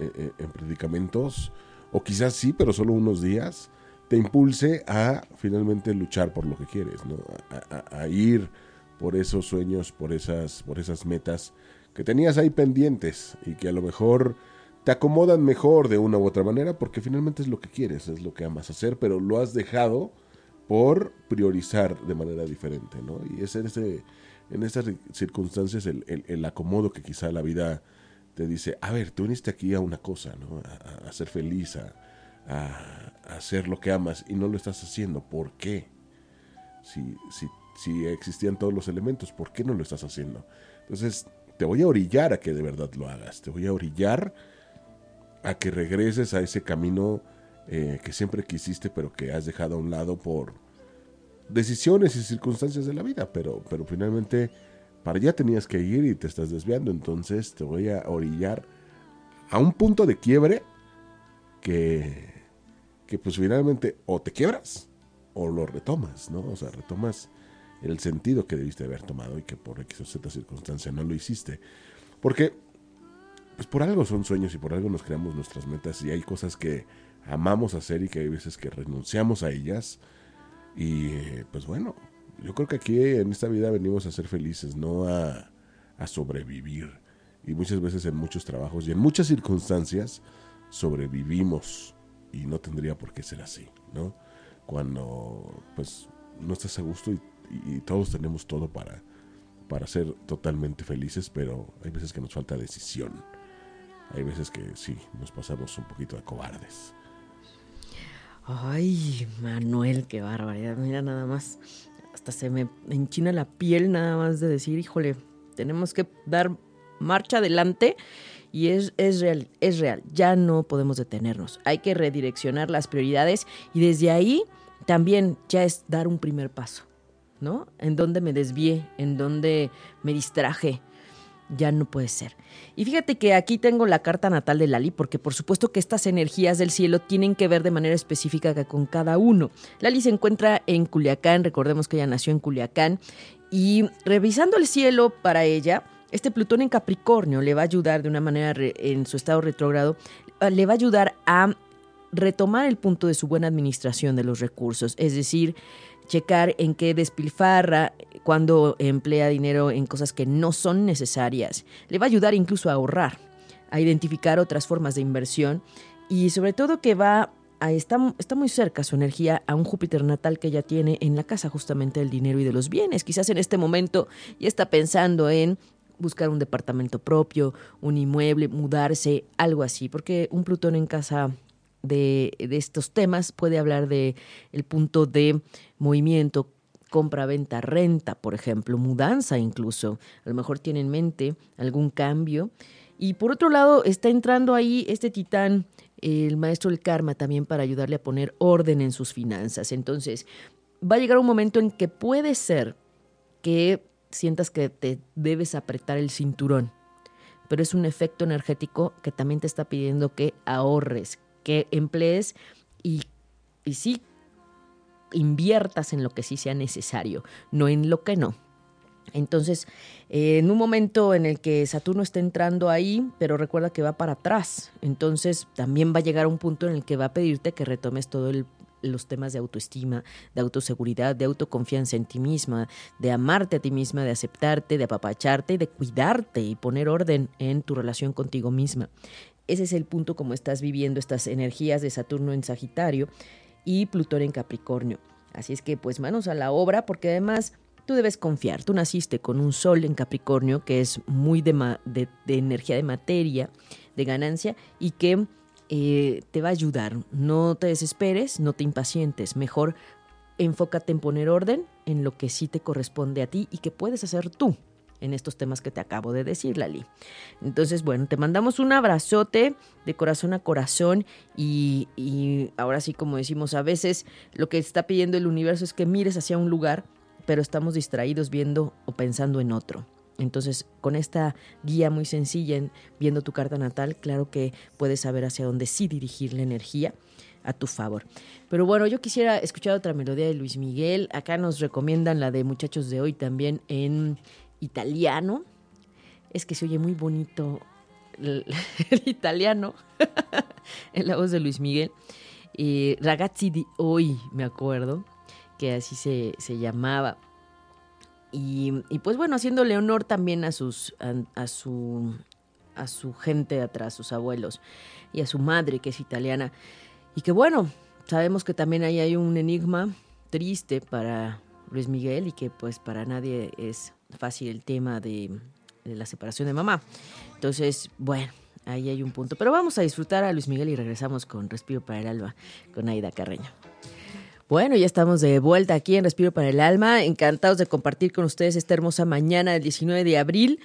predicamentos, o quizás sí, pero solo unos días, te impulse a finalmente luchar por lo que quieres, ¿no? A, ir por esos sueños, por esas, por esas metas que tenías ahí pendientes y que a lo mejor te acomodan mejor de una u otra manera porque finalmente es lo que quieres, es lo que amas hacer, pero lo has dejado por priorizar de manera diferente, ¿no? Y ese, ese en estas circunstancias el, acomodo que quizá la vida te dice, a ver, tú viniste aquí a una cosa, ¿no? A, ser feliz, a, hacer lo que amas y no lo estás haciendo. ¿Por qué? Si, si, si existían todos los elementos, ¿por qué no lo estás haciendo? Entonces, te voy a orillar a que de verdad lo hagas. Te voy a orillar a que regreses a ese camino eh, que siempre quisiste, pero que has dejado a un lado por, decisiones y circunstancias de la vida, pero, pero finalmente para allá tenías que ir y te estás desviando, entonces te voy a orillar a un punto de quiebre que, que pues finalmente o te quiebras o lo retomas, ¿no? O sea, retomas el sentido que debiste haber tomado y que por X o Z circunstancia no lo hiciste. Porque, pues por algo son sueños y por algo nos creamos nuestras metas y hay cosas que amamos hacer y que hay veces que renunciamos a ellas y pues bueno, yo creo que aquí en esta vida venimos a ser felices, no a, sobrevivir. Y muchas veces en muchos trabajos y en muchas circunstancias sobrevivimos y no tendría por qué ser así, ¿no? Cuando pues no estás a gusto y, todos tenemos todo para, para ser totalmente felices, pero hay veces que nos falta decisión. Hay veces que sí, nos pasamos un poquito de cobardes. Ay, Manuel, qué barbaridad. Mira nada más. Hasta se me enchina la piel nada más de decir, híjole, tenemos que dar marcha adelante. Y es, es real, es real. Ya no podemos detenernos. Hay que redireccionar las prioridades y desde ahí también ya es dar un primer paso, ¿no? En donde me desvié, en donde me distraje, ya no puede ser. Y fíjate que aquí tengo la carta natal de Lali, porque por supuesto que estas energías del cielo tienen que ver de manera específica con cada uno. Lali se encuentra en Culiacán, recordemos que ella nació en Culiacán, y revisando el cielo para ella, este Plutón en Capricornio le va a ayudar de una manera en su estado retrógrado, eh, le va a ayudar a retomar el punto de su buena administración de los recursos, es decir, checar en qué despilfarra, cuando emplea dinero en cosas que no son necesarias. Le va a ayudar incluso a ahorrar, a identificar otras formas de inversión y sobre todo que va a, está, está muy cerca su energía a un Júpiter natal que ya tiene en la casa justamente del dinero y de los bienes. Quizás en este momento ya está pensando en buscar un departamento propio, un inmueble, mudarse, algo así, porque un Plutón en casa de, de, estos temas puede hablar de el punto de movimiento, compra, venta, renta, por ejemplo, mudanza incluso. A lo mejor tiene en mente algún cambio. Y por otro lado, está entrando ahí este titán, el maestro del karma, también para ayudarle a poner orden en sus finanzas. Entonces, va a llegar un momento en que puede ser que sientas que te debes apretar el cinturón, pero es un efecto energético que también te está pidiendo que ahorres, que emplees y, y sí inviertas en lo que sí sea necesario, no en lo que no. Entonces, eh, en un momento en el que Saturno está entrando ahí, pero recuerda que va para atrás, entonces también va a llegar un punto en el que va a pedirte que retomes todos los temas de autoestima, de autoseguridad, de autoconfianza en ti misma, de amarte a ti misma, de aceptarte, de apapacharte, de cuidarte y poner orden en tu relación contigo misma. Ese es el punto como estás viviendo estas energías de Saturno en Sagitario y Plutón en Capricornio. Así es que pues manos a la obra porque además tú debes confiar. Tú naciste con un sol en Capricornio que es muy de, de, energía de materia, de ganancia y que eh, te va a ayudar. No te desesperes, no te impacientes. Mejor enfócate en poner orden en lo que sí te corresponde a ti y que puedes hacer tú en estos temas que te acabo de decir, Lali. Entonces, bueno, te mandamos un abrazote de corazón a corazón y, y ahora sí, como decimos, a veces lo que está pidiendo el universo es que mires hacia un lugar, pero estamos distraídos viendo o pensando en otro. Entonces, con esta guía muy sencilla en viendo tu carta natal, claro que puedes saber hacia dónde sí dirigir la energía a tu favor. Pero bueno, yo quisiera escuchar otra melodía de Luis Miguel. Acá nos recomiendan la de Muchachos de hoy también en italiano. Es que se oye muy bonito el, [LAUGHS] italiano [LAUGHS] en la voz de Luis Miguel. y Ragazzi di hoy, me acuerdo, que así se, llamaba. Y, pues bueno, haciéndole honor también a sus a, su a su gente atrás, sus abuelos y a su madre que es italiana. Y que bueno, sabemos que también ahí hay un enigma triste para Luis Miguel y que pues para nadie es fácil el tema de, la separación de mamá. Entonces, bueno, ahí hay un punto. Pero vamos a disfrutar a Luis Miguel y regresamos con Respiro para el Alma con Aida Carreño. Bueno, ya estamos de vuelta aquí en Respiro para el Alma. Encantados de compartir con ustedes esta hermosa mañana del 19 de abril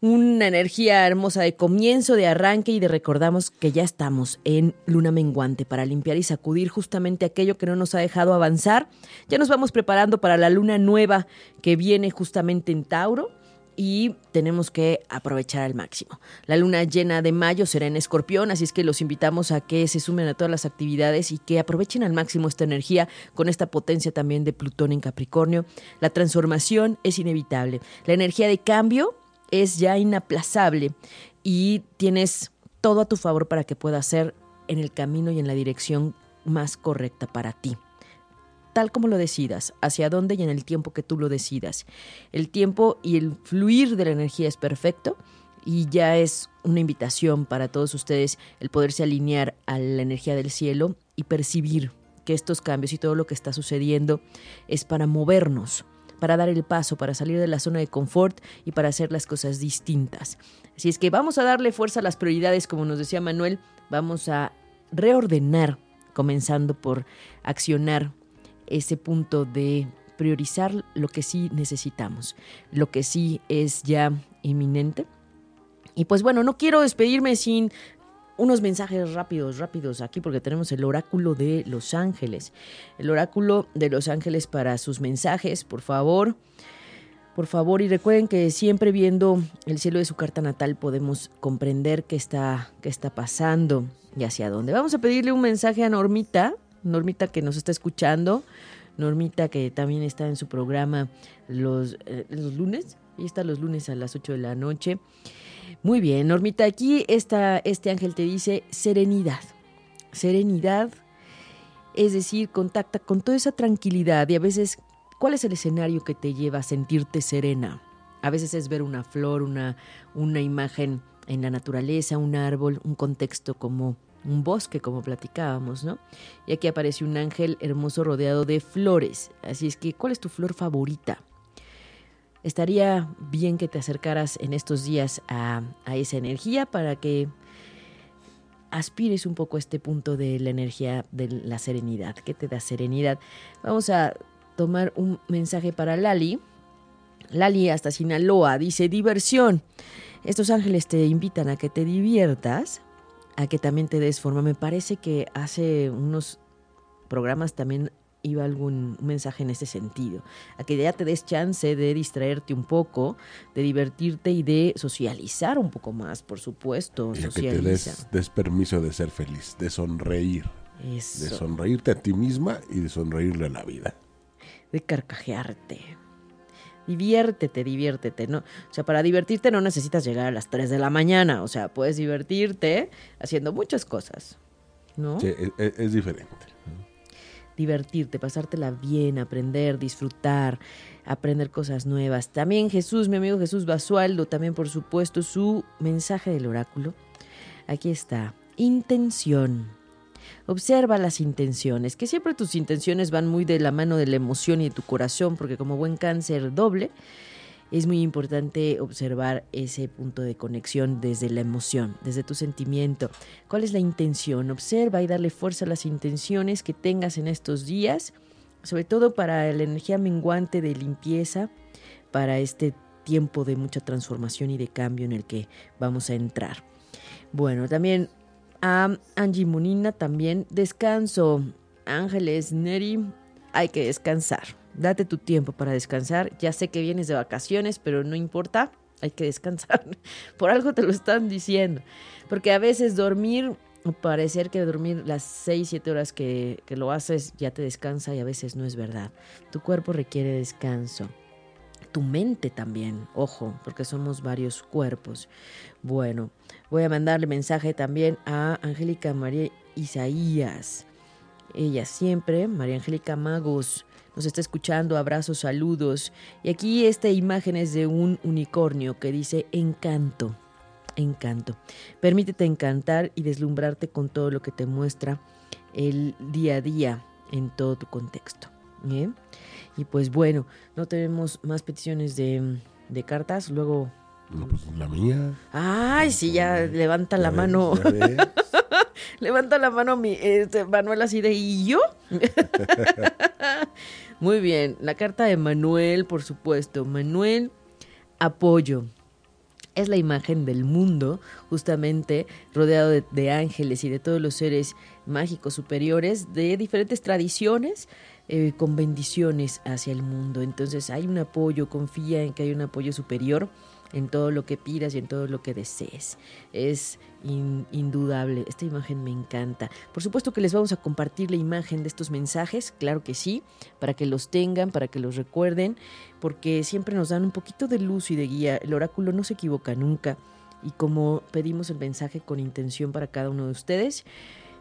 una energía hermosa de comienzo, de arranque y de recordamos que ya estamos en luna menguante para limpiar y sacudir justamente aquello que no nos ha dejado avanzar. Ya nos vamos preparando para la luna nueva que viene justamente en Tauro y tenemos que aprovechar al máximo. La luna llena de mayo será en escorpión, así es que los invitamos a que se sumen a todas las actividades y que aprovechen al máximo esta energía con esta potencia también de Plutón en Capricornio. La transformación es inevitable. La energía de cambio es ya inaplazable y tienes todo a tu favor para que pueda ser en el camino y en la dirección más correcta para ti. Tal como lo decidas, hacia dónde y en el tiempo que tú lo decidas. El tiempo y el fluir de la energía es perfecto y ya es una invitación para todos ustedes el poderse alinear a la energía del cielo y percibir que estos cambios y todo lo que está sucediendo es para movernos, para dar el paso, para salir de la zona de confort y para hacer las cosas distintas. Así es que vamos a darle fuerza a las prioridades, como nos decía Manuel, vamos a reordenar, comenzando por accionar ese punto de priorizar lo que sí necesitamos, lo que sí es ya inminente. Y pues bueno, no quiero despedirme sin unos mensajes rápidos, rápidos aquí porque tenemos el oráculo de Los Ángeles. El oráculo de Los Ángeles para sus mensajes, por favor. Por favor, y recuerden que siempre viendo el cielo de su carta natal podemos comprender qué está, qué está pasando y hacia dónde. Vamos a pedirle un mensaje a Normita, Normita que nos está escuchando, Normita que también está en su programa los, eh, los lunes, y está los lunes a las 8 de la noche. Muy bien, Normita, aquí este ángel te dice serenidad. Serenidad Es decir, contacta con toda esa tranquilidad y a veces, ¿cuál es el escenario que te lleva a sentirte serena? A veces es ver una flor, una, una imagen en la naturaleza, un árbol, un contexto como un bosque, como platicábamos, ¿no? Y aquí aparece un ángel hermoso rodeado de flores. Así es que, ¿cuál es tu flor favorita? Estaría bien que te acercaras en estos días a, a esa energía para que aspires un poco a este punto de la energía de la serenidad. ¿Qué te da serenidad? Vamos a tomar un mensaje para Lali. Lali hasta Sinaloa dice diversión. Estos ángeles te invitan a que te diviertas, a que también te des forma. Me parece que hace unos programas también iba algún mensaje en ese sentido, a que ya te des chance de distraerte un poco, de divertirte y de socializar un poco más, por supuesto. Y a que te des, des, permiso de ser feliz, de sonreír. Eso. De sonreírte a ti misma y de sonreírle a la vida. De carcajearte. Diviértete, diviértete, ¿no? O sea, para divertirte no necesitas llegar a las 3 de la mañana, o sea, puedes divertirte haciendo muchas cosas, ¿no? Sí, es, es diferente. Divertirte, pasártela bien, aprender, disfrutar, aprender cosas nuevas. También Jesús, mi amigo Jesús Basualdo, también por supuesto su mensaje del oráculo. Aquí está, intención. Observa las intenciones, que siempre tus intenciones van muy de la mano de la emoción y de tu corazón, porque como buen cáncer doble, es muy importante observar ese punto de conexión desde la emoción, desde tu sentimiento. ¿Cuál es la intención? Observa y darle fuerza a las intenciones que tengas en estos días, sobre todo para la energía menguante de limpieza, para este tiempo de mucha transformación y de cambio en el que vamos a entrar. Bueno, también a Angie Munina también descanso. Ángeles, Neri, hay que descansar. Date tu tiempo para descansar. Ya sé que vienes de vacaciones, pero no importa, hay que descansar. [LAUGHS] Por algo te lo están diciendo. Porque a veces dormir, parecer que dormir las 6, 7 horas que, que lo haces ya te descansa y a veces no es verdad. Tu cuerpo requiere descanso tu mente también, ojo, porque somos varios cuerpos. Bueno, voy a mandarle mensaje también a Angélica María Isaías. Ella siempre, María Angélica Magos, nos está escuchando, abrazos, saludos. Y aquí esta imagen es de un unicornio que dice encanto, encanto. Permítete encantar y deslumbrarte con todo lo que te muestra el día a día en todo tu contexto. ¿eh? Y pues bueno, no tenemos más peticiones de, de cartas. Luego. No, pues la mía. Ay, sí, ya levanta la mano. [LAUGHS] levanta la mano mi este, Manuel así de ¿y yo? [LAUGHS] Muy bien, la carta de Manuel, por supuesto. Manuel, apoyo. Es la imagen del mundo, justamente rodeado de, ángeles y de todos los seres mágicos superiores de diferentes tradiciones eh, con bendiciones hacia el mundo. Entonces hay un apoyo, confía en que hay un apoyo superior en todo lo que pidas y en todo lo que desees. Es indudable, esta imagen me encanta. Por supuesto que les vamos a compartir la imagen de estos mensajes, claro que sí, para que los tengan, para que los recuerden, porque siempre nos dan un poquito de luz y de guía. El oráculo no se equivoca nunca. Y como pedimos el mensaje con intención para cada uno de ustedes,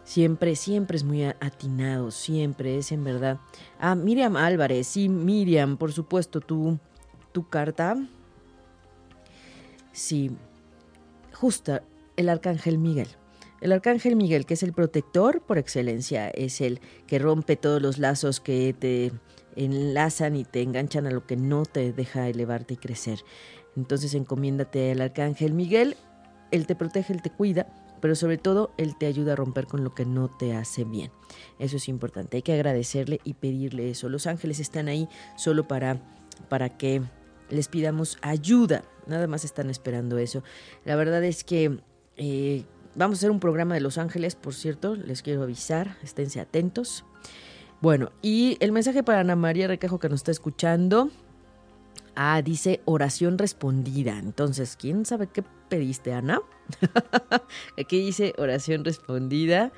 Siempre, siempre es muy atinado, siempre es en verdad. Ah, Miriam Álvarez, sí, Miriam, por supuesto, tu, tu carta. Sí, justa, el arcángel Miguel. El arcángel Miguel, que es el protector por excelencia, es el que rompe todos los lazos que te enlazan y te enganchan a lo que no te deja elevarte y crecer. Entonces encomiéndate al arcángel Miguel, él te protege, él te cuida pero sobre todo Él te ayuda a romper con lo que no te hace bien. Eso es importante, hay que agradecerle y pedirle eso. Los ángeles están ahí solo para, para que les pidamos ayuda, nada más están esperando eso. La verdad es que... Eh, vamos a hacer un programa de Los Ángeles, por cierto, les quiero avisar, esténse atentos. Bueno, y el mensaje para Ana María Recajo que nos está escuchando. Ah, dice oración respondida. Entonces, ¿quién sabe qué pediste, Ana? [LAUGHS] Aquí dice oración respondida.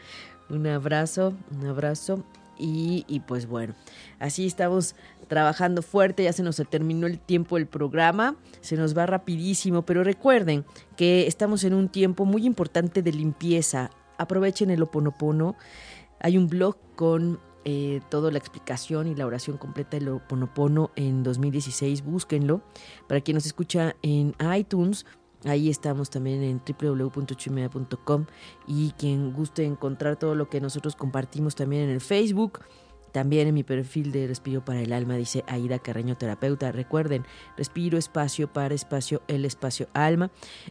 Un abrazo, un abrazo. Y, y, pues bueno, así estamos trabajando fuerte, ya se nos terminó el tiempo del programa, se nos va rapidísimo, pero recuerden que estamos en un tiempo muy importante de limpieza. Aprovechen el oponopono Hay un blog con eh, toda la explicación y la oración completa del Oponopono en 2016. Búsquenlo. Para quien nos escucha en iTunes, Ahí estamos también en www.chumea.com y quien guste encontrar todo lo que nosotros compartimos también en el Facebook, también en mi perfil de Respiro para el Alma dice Aida Carreño Terapeuta. Recuerden, respiro espacio para espacio el espacio alma.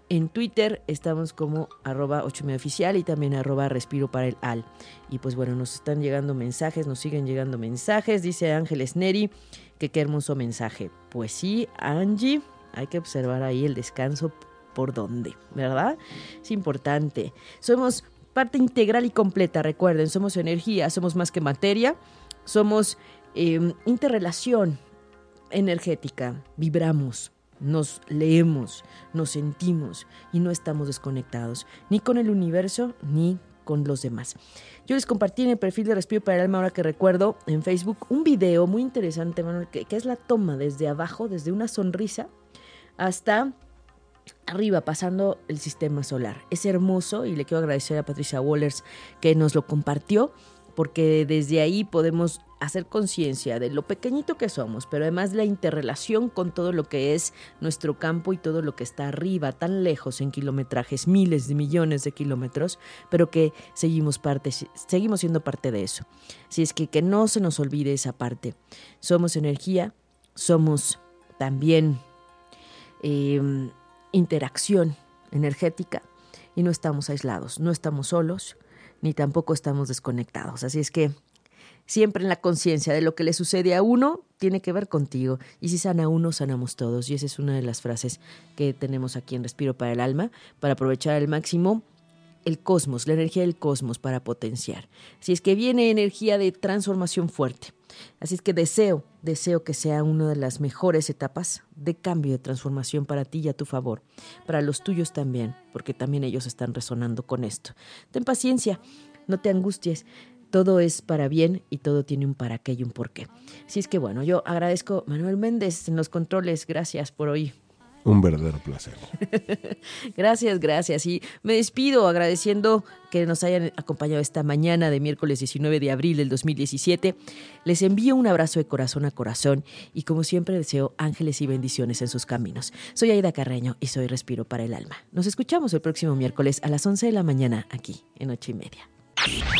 En Twitter estamos como arroba 8 oficial y también arroba respiro para el al. Y pues bueno, nos están llegando mensajes, nos siguen llegando mensajes. Dice Ángeles Neri que qué hermoso mensaje. Pues sí, Angie, hay que observar ahí el descanso por dónde, ¿verdad? Es importante. Somos parte integral y completa, recuerden, somos energía, somos más que materia, somos em, interrelación energética, vibramos, nos leemos, nos sentimos y no estamos desconectados, ni con el universo ni con los demás. Yo les compartí en el perfil de Respiro para el Alma, ahora que recuerdo, en Facebook, un video muy interesante, Manuel, que es la toma desde abajo, desde una sonrisa, hasta arriba, pasando el sistema solar. Es hermoso y le quiero agradecer a Patricia Wallers que nos lo compartió, porque desde ahí podemos hacer conciencia de lo pequeñito que somos, pero además la interrelación con todo lo que es nuestro campo y todo lo que está arriba, tan lejos en kilometrajes, miles de millones de kilómetros, pero que seguimos, parte, seguimos siendo parte de eso. Así es que que no se nos olvide esa parte. Somos energía, somos también... Eh, interacción energética y no estamos aislados, no estamos solos, ni tampoco estamos desconectados. Así es que siempre en la conciencia de lo que le sucede a uno tiene que ver contigo. Y si sana uno, sanamos todos. Y esa es una de las frases que tenemos aquí en Respiro para el Alma, para aprovechar al máximo el cosmos, la energía del cosmos para potenciar. Si es que viene energía de transformación fuerte. Así es que deseo, deseo que sea una de las mejores etapas de cambio, de transformación para ti y a tu favor, para los tuyos también, porque también ellos están resonando con esto. Ten paciencia, no te angusties, todo es para bien y todo tiene un para qué y un por qué. Así es que bueno, yo agradezco a Manuel Méndez en los controles, gracias por hoy. Un verdadero placer. [LAUGHS] gracias, gracias. Y me despido agradeciendo que nos hayan acompañado esta mañana de miércoles 19 de abril del 2017. Les envío un abrazo de corazón a corazón y como siempre deseo ángeles y bendiciones en sus caminos. Soy Aida Carreño y soy Respiro para el Alma. Nos escuchamos el próximo miércoles a las 11 de la mañana aquí en ocho y media.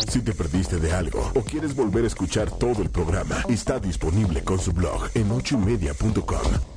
Si te perdiste de algo o quieres volver a escuchar todo el programa, está disponible con su blog en ochoymedia.com